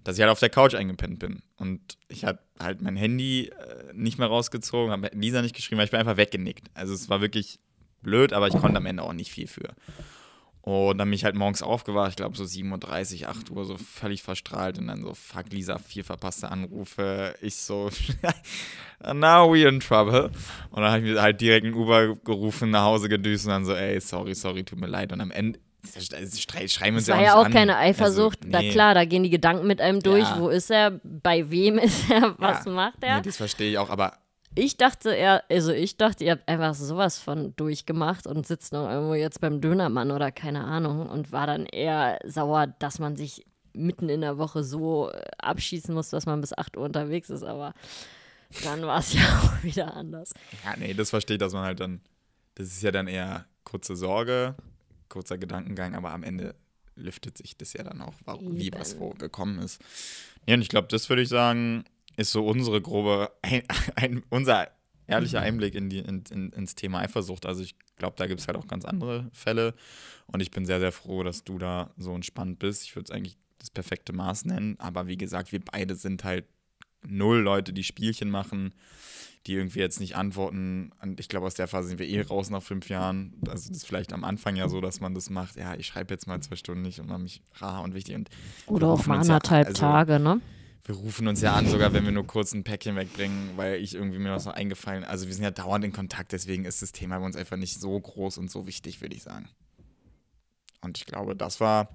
dass ich halt auf der Couch eingepennt bin. Und ich hatte halt mein Handy äh, nicht mehr rausgezogen, habe Lisa nicht geschrieben, weil ich bin einfach weggenickt. Also es war wirklich blöd, aber ich konnte am Ende auch nicht viel für. Und dann bin ich halt morgens aufgewacht, ich glaube so 7.30 Uhr, 8 Uhr, so völlig verstrahlt und dann so, fuck Lisa, vier verpasste Anrufe. Ich so, now we in trouble. Und dann habe ich mir halt direkt ein Uber gerufen, nach Hause gedüst und dann so, ey, sorry, sorry, tut mir leid. Und am Ende, schreiben uns das war ja auch, keine Eifersucht. Also, nee. Da klar, da gehen die Gedanken mit einem durch. Ja. Wo ist er? Bei wem ist er? Was ja. macht er? Nee, das verstehe ich auch, aber. Ich dachte, er, also ich dachte, ihr habt einfach sowas von durchgemacht und sitzt noch irgendwo jetzt beim Dönermann oder keine Ahnung und war dann eher sauer, dass man sich mitten in der Woche so äh, abschießen muss, dass man bis 8 Uhr unterwegs ist, aber dann war es ja auch wieder anders. Ja, nee, das verstehe ich, dass man halt dann, das ist ja dann eher kurze Sorge, kurzer Gedankengang, aber am Ende lüftet sich das ja dann auch, wie was vorgekommen ist. Ja, und ich glaube, das würde ich sagen, ist so unsere grobe, ein, ein, unser ehrlicher. Einblick in die, in, in, ins Thema Eifersucht. Also ich glaube, da gibt es halt auch ganz andere Fälle. Und ich bin sehr, sehr froh, dass du da so entspannt bist. Ich würde es eigentlich das perfekte Maß nennen. Aber wie gesagt, wir beide sind halt null Leute, die Spielchen machen die irgendwie jetzt nicht antworten. Und ich glaube, aus der Phase sind wir eh raus nach fünf Jahren. Also das ist vielleicht am Anfang ja so, dass man das macht. Ja, ich schreibe jetzt mal zwei Stunden nicht und mache mich rar und wichtig. Und Oder auch mal anderthalb ja, also, Tage, ne? Wir rufen uns ja an, sogar wenn wir nur kurz ein Päckchen wegbringen, weil ich irgendwie mir was noch eingefallen. Also wir sind ja dauernd in Kontakt, deswegen ist das Thema bei uns einfach nicht so groß und so wichtig, würde ich sagen. Und ich glaube, das war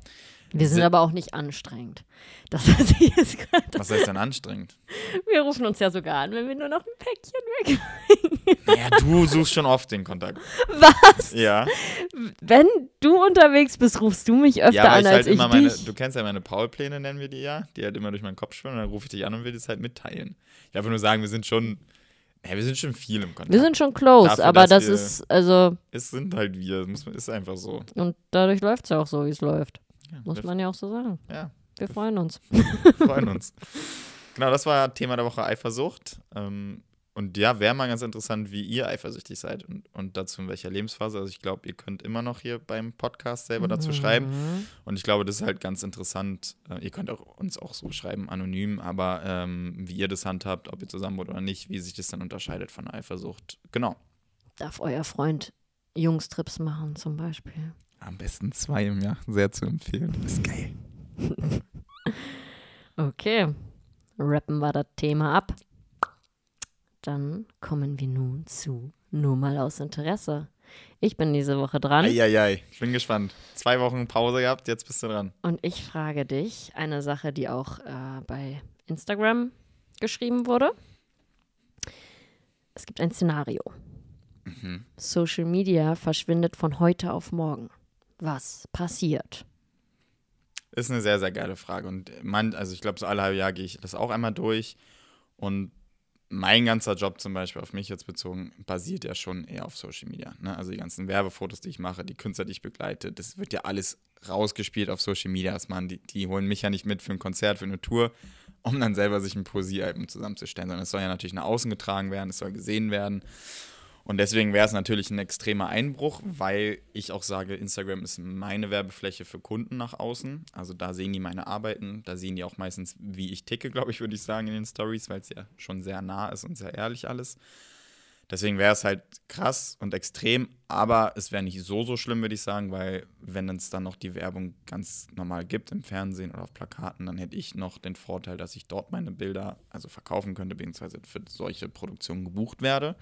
wir sind aber auch nicht anstrengend. Das heißt, jetzt Was heißt denn anstrengend? Wir rufen uns ja sogar an, wenn wir nur noch ein Päckchen wegbringen. Naja, du suchst schon oft den Kontakt. Was? Ja. Wenn du unterwegs bist, rufst du mich öfter ja, an als halt ich meine, dich. Du kennst ja meine Paul-Pläne, nennen wir die ja. Die halt immer durch meinen Kopf schwimmen. Und dann rufe ich dich an und will das halt mitteilen. Ich einfach nur sagen, wir sind schon ja, wir sind schon viel im Kontakt. Wir sind schon close, Dafür, aber das ist, also. Es sind halt wir, ist einfach so. Und dadurch läuft es ja auch so, wie es läuft. Ja, Muss man ja auch so sagen. Ja. Wir freuen uns. Wir freuen uns. Genau, das war Thema der Woche Eifersucht. Ähm, und ja, wäre mal ganz interessant, wie ihr eifersüchtig seid und, und dazu in welcher Lebensphase. Also ich glaube, ihr könnt immer noch hier beim Podcast selber dazu mhm. schreiben. Und ich glaube, das ist halt ganz interessant. Äh, ihr könnt auch, uns auch so schreiben, anonym, aber ähm, wie ihr das handhabt, ob ihr zusammen wohnt oder nicht, wie sich das dann unterscheidet von Eifersucht. Genau. Darf euer Freund Jungstrips machen zum Beispiel? Am besten zwei im Jahr. Sehr zu empfehlen. Das ist geil. okay. Rappen wir das Thema ab. Dann kommen wir nun zu Nur mal aus Interesse. Ich bin diese Woche dran. Eieiei, ich bin gespannt. Zwei Wochen Pause gehabt, jetzt bist du dran. Und ich frage dich eine Sache, die auch äh, bei Instagram geschrieben wurde. Es gibt ein Szenario. Mhm. Social Media verschwindet von heute auf morgen was passiert? Ist eine sehr, sehr geile Frage. Und man, also ich glaube, so alle halbe Jahr gehe ich das auch einmal durch. Und mein ganzer Job zum Beispiel auf mich jetzt bezogen, basiert ja schon eher auf Social Media. Ne? Also die ganzen Werbefotos, die ich mache, die Künstler, die ich begleite, das wird ja alles rausgespielt auf Social Media. Das die, die holen mich ja nicht mit für ein Konzert, für eine Tour, um dann selber sich ein Poesiealbum zusammenzustellen, sondern es soll ja natürlich nach außen getragen werden, es soll gesehen werden. Und deswegen wäre es natürlich ein extremer Einbruch, weil ich auch sage, Instagram ist meine Werbefläche für Kunden nach außen. Also da sehen die meine Arbeiten, da sehen die auch meistens, wie ich ticke, glaube ich, würde ich sagen, in den Stories, weil es ja schon sehr nah ist und sehr ehrlich alles. Deswegen wäre es halt krass und extrem, aber es wäre nicht so, so schlimm, würde ich sagen, weil wenn es dann noch die Werbung ganz normal gibt im Fernsehen oder auf Plakaten, dann hätte ich noch den Vorteil, dass ich dort meine Bilder also verkaufen könnte, beziehungsweise für solche Produktionen gebucht werde.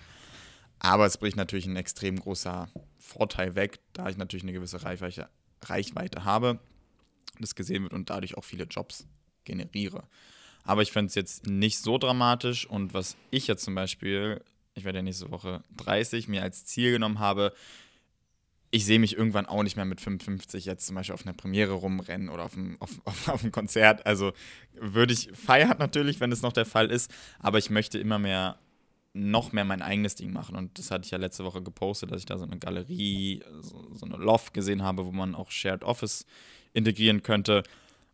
Aber es bricht natürlich ein extrem großer Vorteil weg, da ich natürlich eine gewisse Reichweite, Reichweite habe, das gesehen wird und dadurch auch viele Jobs generiere. Aber ich finde es jetzt nicht so dramatisch und was ich jetzt zum Beispiel, ich werde ja nächste Woche 30, mir als Ziel genommen habe, ich sehe mich irgendwann auch nicht mehr mit 55 jetzt zum Beispiel auf einer Premiere rumrennen oder auf einem, auf, auf, auf einem Konzert. Also würde ich, feiern natürlich, wenn es noch der Fall ist, aber ich möchte immer mehr noch mehr mein eigenes Ding machen. Und das hatte ich ja letzte Woche gepostet, dass ich da so eine Galerie, so, so eine Loft gesehen habe, wo man auch Shared Office integrieren könnte.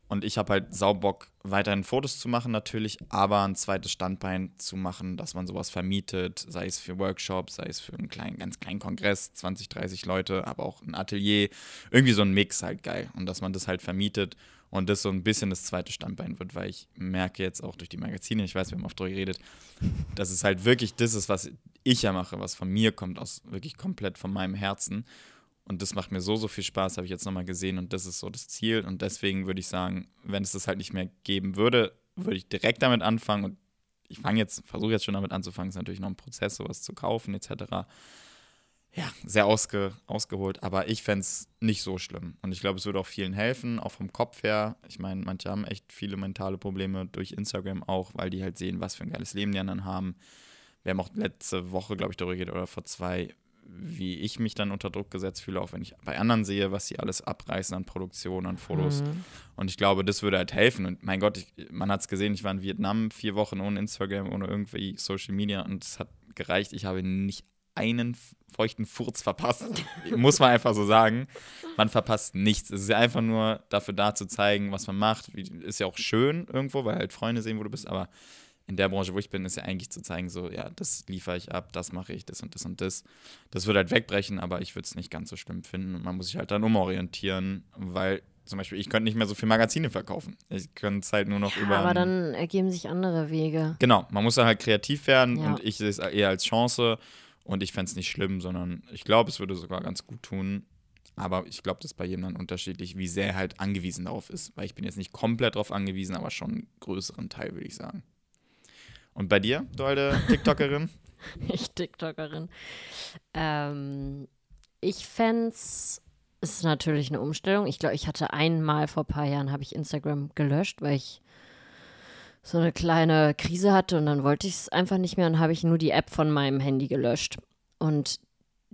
Und ich habe halt Saubock, weiterhin Fotos zu machen natürlich, aber ein zweites Standbein zu machen, dass man sowas vermietet, sei es für Workshops, sei es für einen kleinen, ganz kleinen Kongress, 20, 30 Leute, aber auch ein Atelier. Irgendwie so ein Mix halt geil. Und dass man das halt vermietet und das so ein bisschen das zweite Standbein wird, weil ich merke jetzt auch durch die Magazine, ich weiß, wir haben oft darüber geredet, dass es halt wirklich das ist, was ich ja mache, was von mir kommt, aus wirklich komplett von meinem Herzen. Und das macht mir so, so viel Spaß, habe ich jetzt nochmal gesehen. Und das ist so das Ziel. Und deswegen würde ich sagen, wenn es das halt nicht mehr geben würde, würde ich direkt damit anfangen. Und ich fange jetzt, versuche jetzt schon damit anzufangen. Ist natürlich noch ein Prozess, sowas zu kaufen, etc. Ja, sehr ausge, ausgeholt. Aber ich fände es nicht so schlimm. Und ich glaube, es würde auch vielen helfen, auch vom Kopf her. Ich meine, manche haben echt viele mentale Probleme durch Instagram auch, weil die halt sehen, was für ein geiles Leben die anderen haben. Wir haben auch letzte Woche, glaube ich, darüber geredet, oder vor zwei, wie ich mich dann unter Druck gesetzt fühle, auch wenn ich bei anderen sehe, was sie alles abreißen an Produktion, an Fotos. Mhm. Und ich glaube, das würde halt helfen. Und mein Gott, ich, man hat es gesehen, ich war in Vietnam vier Wochen ohne Instagram, ohne irgendwie Social Media und es hat gereicht. Ich habe nicht einen feuchten Furz verpasst. Muss man einfach so sagen. Man verpasst nichts. Es ist ja einfach nur dafür da zu zeigen, was man macht. Ist ja auch schön irgendwo, weil halt Freunde sehen, wo du bist, aber in der Branche, wo ich bin, ist ja eigentlich zu zeigen, so, ja, das liefere ich ab, das mache ich, das und das und das. Das würde halt wegbrechen, aber ich würde es nicht ganz so schlimm finden. man muss sich halt dann umorientieren, weil zum Beispiel, ich könnte nicht mehr so viel Magazine verkaufen. Ich könnte es halt nur noch ja, über. Aber dann ergeben sich andere Wege. Genau, man muss dann halt kreativ werden ja. und ich sehe es eher als Chance und ich fände es nicht schlimm, sondern ich glaube, es würde sogar ganz gut tun. Aber ich glaube, das ist bei jedem dann unterschiedlich, wie sehr er halt angewiesen darauf ist. Weil ich bin jetzt nicht komplett darauf angewiesen, aber schon einen größeren Teil, würde ich sagen. Und bei dir, du alte TikTokerin? ich TikTokerin. Ähm, ich fände es ist natürlich eine Umstellung. Ich glaube, ich hatte einmal vor ein paar Jahren, habe ich Instagram gelöscht, weil ich so eine kleine Krise hatte und dann wollte ich es einfach nicht mehr und habe ich nur die App von meinem Handy gelöscht. Und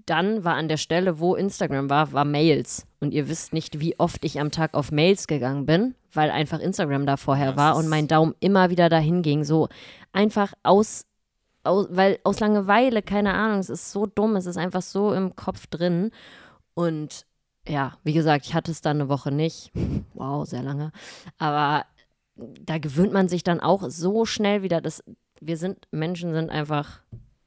dann war an der Stelle, wo Instagram war, war Mails. Und ihr wisst nicht, wie oft ich am Tag auf Mails gegangen bin, weil einfach Instagram da vorher das war und mein Daumen immer wieder dahin ging. So einfach aus, aus, weil aus Langeweile, keine Ahnung, es ist so dumm, es ist einfach so im Kopf drin. Und ja, wie gesagt, ich hatte es dann eine Woche nicht. Wow, sehr lange. Aber da gewöhnt man sich dann auch so schnell wieder. Dass wir sind, Menschen sind einfach,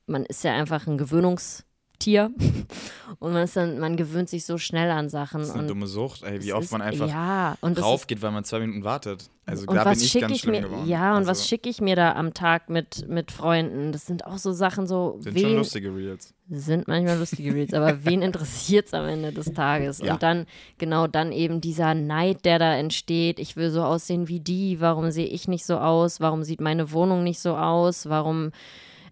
man ist ja einfach ein Gewöhnungs- Tier. Und man ist dann, man gewöhnt sich so schnell an Sachen. Das ist eine dumme Sucht, ey, wie oft ist, man einfach ja, raufgeht, weil man zwei Minuten wartet. Also und da was bin ich ganz ich schlimm mir, geworden. Ja, und also, was schicke ich mir da am Tag mit, mit Freunden? Das sind auch so Sachen, so. Sind wen, schon lustige Reels. Sind manchmal lustige Reels, aber wen interessiert es am Ende des Tages? Ja. Und dann, genau dann eben dieser Neid, der da entsteht. Ich will so aussehen wie die. Warum sehe ich nicht so aus? Warum sieht meine Wohnung nicht so aus? Warum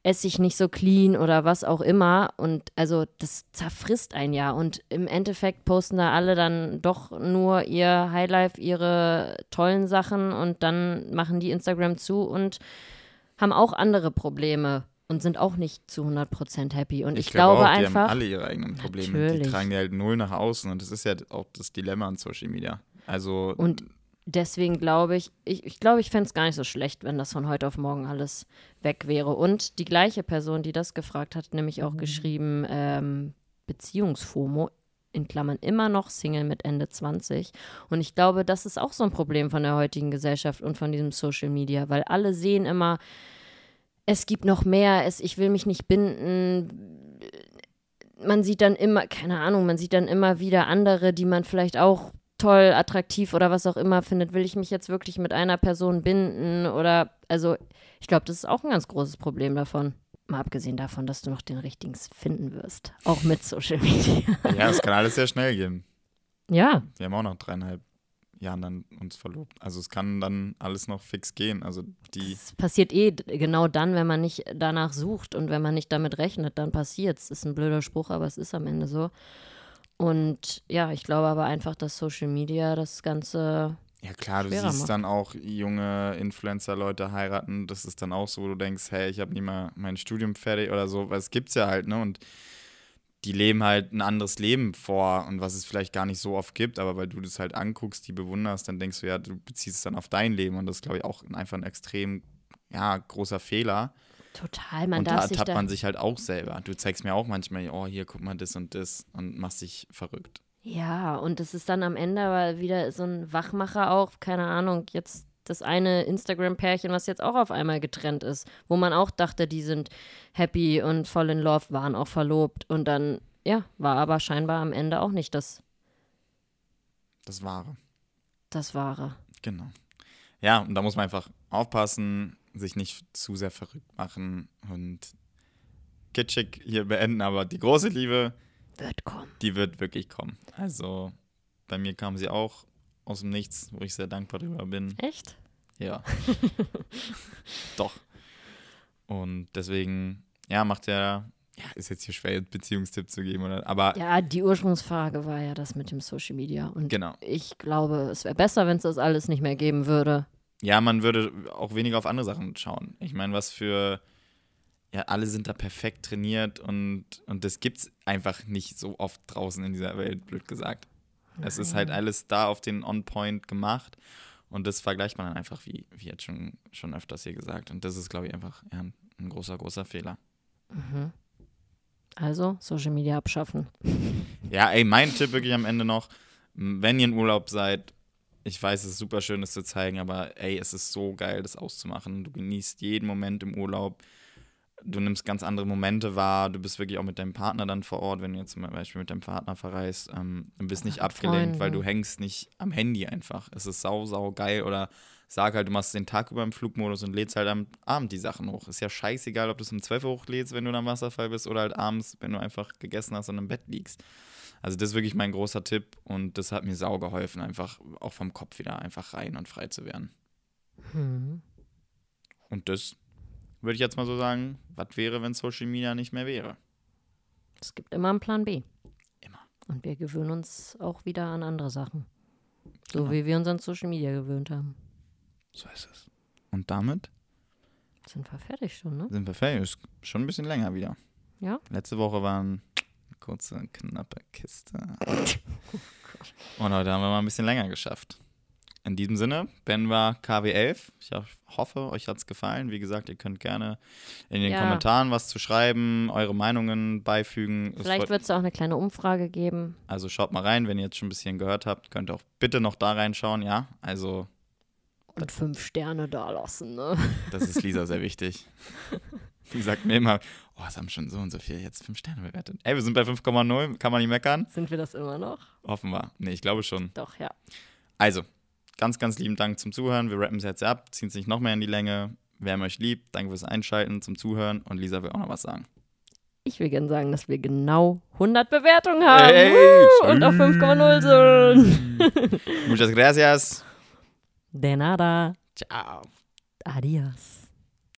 esse ich nicht so clean oder was auch immer. Und also das zerfrisst ein Jahr. Und im Endeffekt posten da alle dann doch nur ihr Highlife, ihre tollen Sachen und dann machen die Instagram zu und haben auch andere Probleme und sind auch nicht zu 100% happy. Und ich, ich glaube auch, einfach. Die haben alle ihre eigenen Probleme. Natürlich. Die tragen die halt null nach außen. Und das ist ja auch das Dilemma an Social Media. Also. Und deswegen glaube ich, ich, ich glaube, ich fände es gar nicht so schlecht, wenn das von heute auf morgen alles weg wäre. Und die gleiche Person, die das gefragt hat, nämlich auch geschrieben, ähm, Beziehungsfomo, in Klammern immer noch Single mit Ende 20. Und ich glaube, das ist auch so ein Problem von der heutigen Gesellschaft und von diesem Social Media, weil alle sehen immer, es gibt noch mehr, es, ich will mich nicht binden. Man sieht dann immer, keine Ahnung, man sieht dann immer wieder andere, die man vielleicht auch toll, attraktiv oder was auch immer findet, will ich mich jetzt wirklich mit einer Person binden oder also ich glaube, das ist auch ein ganz großes Problem davon. Mal abgesehen davon, dass du noch den richtigen finden wirst, auch mit Social Media. ja, es kann alles sehr schnell gehen. Ja. Wir haben auch noch dreieinhalb Jahren dann uns verlobt. Also es kann dann alles noch fix gehen. Also die. Es passiert eh genau dann, wenn man nicht danach sucht und wenn man nicht damit rechnet, dann passiert es. Ist ein blöder Spruch, aber es ist am Ende so. Und ja, ich glaube aber einfach, dass Social Media das Ganze. Ja klar, du siehst macht. dann auch junge Influencer-Leute heiraten. Das ist dann auch so, wo du denkst, hey, ich habe nie mal mein Studium fertig oder so. Weil es gibt's ja halt, ne? Und die leben halt ein anderes Leben vor und was es vielleicht gar nicht so oft gibt, aber weil du das halt anguckst, die bewunderst, dann denkst du, ja, du beziehst es dann auf dein Leben und das ist, glaube ich, auch einfach ein extrem, ja, großer Fehler. Total, man und darf da sich ertappt da. man sich halt auch selber. Du zeigst mir auch manchmal, oh, hier, guck mal das und das und machst dich verrückt. Ja, und es ist dann am Ende aber wieder so ein Wachmacher auch, keine Ahnung, jetzt das eine Instagram-Pärchen, was jetzt auch auf einmal getrennt ist, wo man auch dachte, die sind happy und voll in love, waren auch verlobt und dann, ja, war aber scheinbar am Ende auch nicht das, Das Wahre. das Wahre. Genau. Ja, und da muss man einfach aufpassen, sich nicht zu sehr verrückt machen und kitschig hier beenden, aber die große Liebe, Wird kommen. die wird wirklich kommen. Also bei mir kam sie auch aus dem Nichts, wo ich sehr dankbar drüber bin. Echt? Ja. Doch. Und deswegen, ja, macht er, ja, ist jetzt hier schwer, Beziehungstipp zu geben, oder? Aber Ja, die Ursprungsfrage war ja das mit dem Social Media. Und genau. ich glaube, es wäre besser, wenn es das alles nicht mehr geben würde. Ja, man würde auch weniger auf andere Sachen schauen. Ich meine, was für. Ja, alle sind da perfekt trainiert und, und das gibt's einfach nicht so oft draußen in dieser Welt, blöd gesagt. Es ist halt alles da auf den On-Point gemacht und das vergleicht man dann einfach, wie, wie jetzt schon, schon öfters hier gesagt. Und das ist, glaube ich, einfach ja, ein, ein großer, großer Fehler. Also, Social Media abschaffen. Ja, ey, mein Tipp wirklich am Ende noch, wenn ihr in Urlaub seid, ich weiß, es ist super schön, das zu zeigen, aber ey, es ist so geil, das auszumachen. Du genießt jeden Moment im Urlaub. Du nimmst ganz andere Momente wahr. Du bist wirklich auch mit deinem Partner dann vor Ort, wenn du jetzt zum Beispiel mit deinem Partner verreist ähm, und bist nicht mit abgelenkt, weil Freunden. du hängst nicht am Handy einfach. Es ist sau, sau geil. Oder sag halt, du machst den Tag über im Flugmodus und lädst halt am Abend die Sachen hoch. Ist ja scheißegal, ob du es um 12 Uhr hochlädst, wenn du am Wasserfall bist, oder halt abends, wenn du einfach gegessen hast und im Bett liegst. Also das ist wirklich mein großer Tipp und das hat mir sau geholfen, einfach auch vom Kopf wieder einfach rein und frei zu werden. Hm. Und das würde ich jetzt mal so sagen, was wäre, wenn Social Media nicht mehr wäre? Es gibt immer einen Plan B. Immer. Und wir gewöhnen uns auch wieder an andere Sachen. So Genau. wie wir uns an Social Media gewöhnt haben. So ist es. Und damit Sind wir fertig schon, ne? sind wir fertig. Ist schon ein bisschen länger wieder. Ja? Letzte Woche waren kurze, knappe Kiste. Und heute haben wir mal ein bisschen länger geschafft. In diesem Sinne, Ben war KW11. Ich ho- hoffe, euch hat es gefallen. Wie gesagt, ihr könnt gerne in den Ja. Kommentaren was zu schreiben, eure Meinungen beifügen. Vielleicht wird es auch eine kleine Umfrage geben. also schaut mal rein, wenn ihr jetzt schon ein bisschen gehört habt, könnt ihr auch bitte noch da reinschauen. Ja, also Und fünf Sterne da lassen, ne? das ist Lisa sehr wichtig. Die sagt mir immer, oh, es haben schon so und so viel jetzt fünf Sterne bewertet. Ey, wir sind bei 5,0, kann man nicht meckern? Sind wir das immer noch? Offenbar. Nee, ich glaube schon. Doch, ja. Also, ganz, ganz lieben Dank zum Zuhören. Wir rappen es jetzt ab, ziehen es nicht noch mehr in die Länge. Wer euch liebt, danke fürs Einschalten, zum Zuhören. Und Lisa will auch noch was sagen. Ich will gerne sagen, dass wir genau 100 Bewertungen haben. Hey, Woo! und auf 5,0 sind. Muchas gracias. De nada. Ciao. Adios.